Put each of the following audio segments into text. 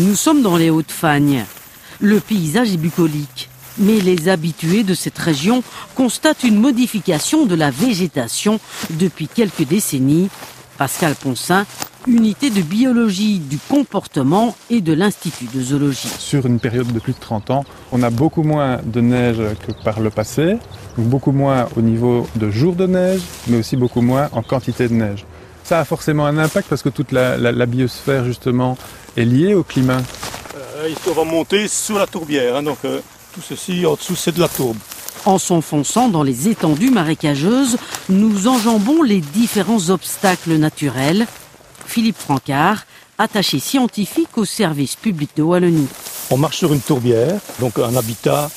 Nous sommes dans les Hauts-de-Fagne. Le paysage est bucolique. Mais les habitués de cette région constatent une modification de la végétation depuis quelques décennies. Pascal Poncin, unité de biologie du comportement et de l'Institut de zoologie. Sur une période de plus de 30 ans, on a beaucoup moins de neige que par le passé, beaucoup moins au niveau de jours de neige, mais aussi beaucoup moins en quantité de neige. Ça a forcément un impact parce que toute la, biosphère justement est liée au climat. Euh, il va monter sous la tourbière, hein, donc euh, tout ceci en dessous c'est de la tourbe. En s'enfonçant dans les étendues marécageuses, nous enjambons les différents obstacles naturels. Philippe Francard, attaché scientifique au service public de Wallonie. On marche sur une tourbière, donc un habitat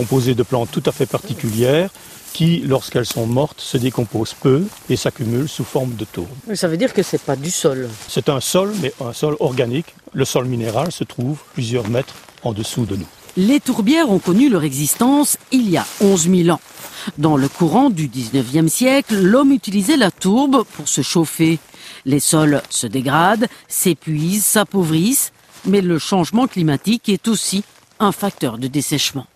composé de plantes tout à fait particulières qui, lorsqu'elles sont mortes, se décomposent peu et s'accumulent sous forme de tourbe. Ça veut dire que ce n'est pas du sol C'est un sol, mais un sol organique. Le sol minéral se trouve plusieurs mètres en dessous de nous. Les tourbières ont connu leur existence il y a 11 000 ans. Dans le courant du 19e siècle, l'homme utilisait la tourbe pour se chauffer. Les sols se dégradent, s'épuisent, s'appauvrissent, mais le changement climatique est aussi un facteur de dessèchement.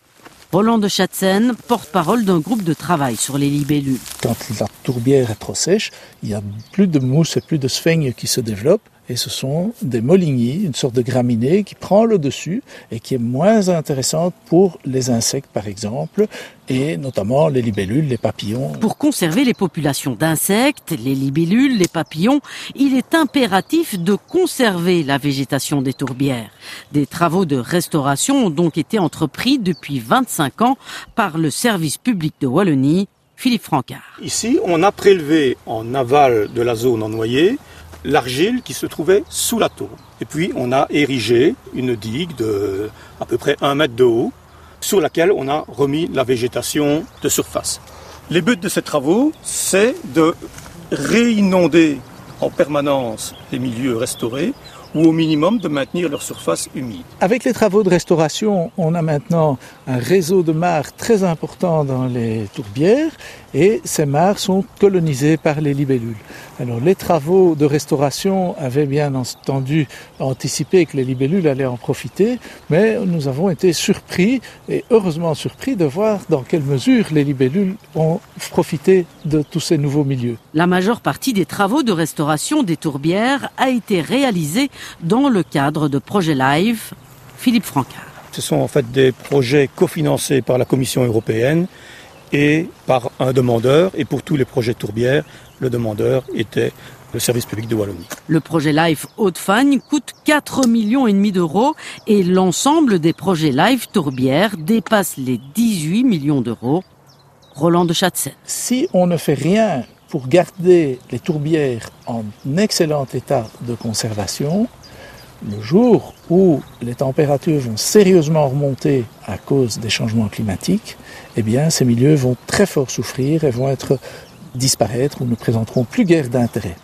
Roland de Chatzen, porte-parole d'un groupe de travail sur les libellules. Quand la tourbière est trop sèche, il y a plus de mousse et plus de sphènes qui se développent et ce sont des molignies, une sorte de graminée qui prend le dessus et qui est moins intéressante pour les insectes par exemple, et notamment les libellules, les papillons. Pour conserver les populations d'insectes, les libellules, les papillons, il est impératif de conserver la végétation des tourbières. Des travaux de restauration ont donc été entrepris depuis 25 ans par le service public de Wallonie, Philippe Francard. Ici, on a prélevé en aval de la zone en noyer l'argile qui se trouvait sous la tour. Et puis on a érigé une digue de à peu près un mètre de haut sur laquelle on a remis la végétation de surface. Les buts de ces travaux, c'est de réinonder en permanence les milieux restaurés ou au minimum de maintenir leur surface humide. Avec les travaux de restauration, on a maintenant un réseau de mares très important dans les tourbières et ces mares sont colonisées par les libellules. Alors les travaux de restauration avaient bien entendu anticipé que les libellules allaient en profiter, mais nous avons été surpris et heureusement surpris de voir dans quelle mesure les libellules ont profité de tous ces nouveaux milieux. La majeure partie des travaux de restauration des tourbières a été réalisée dans le cadre de projets Live. Philippe Francard. Ce sont en fait des projets cofinancés par la Commission européenne et par un demandeur. Et pour tous les projets tourbières, le demandeur était le service public de Wallonie. Le projet LIFE Haute-Fagne coûte 4 millions et demi d'euros et l'ensemble des projets LIFE Tourbière dépasse les 18 millions d'euros. Roland de Chatzen. Si on ne fait rien pour garder les tourbières en excellent état de conservation, le jour où les températures vont sérieusement remonter à cause des changements climatiques, eh bien, ces milieux vont très fort souffrir et vont être disparaître ou ne présenteront plus guère d'intérêt.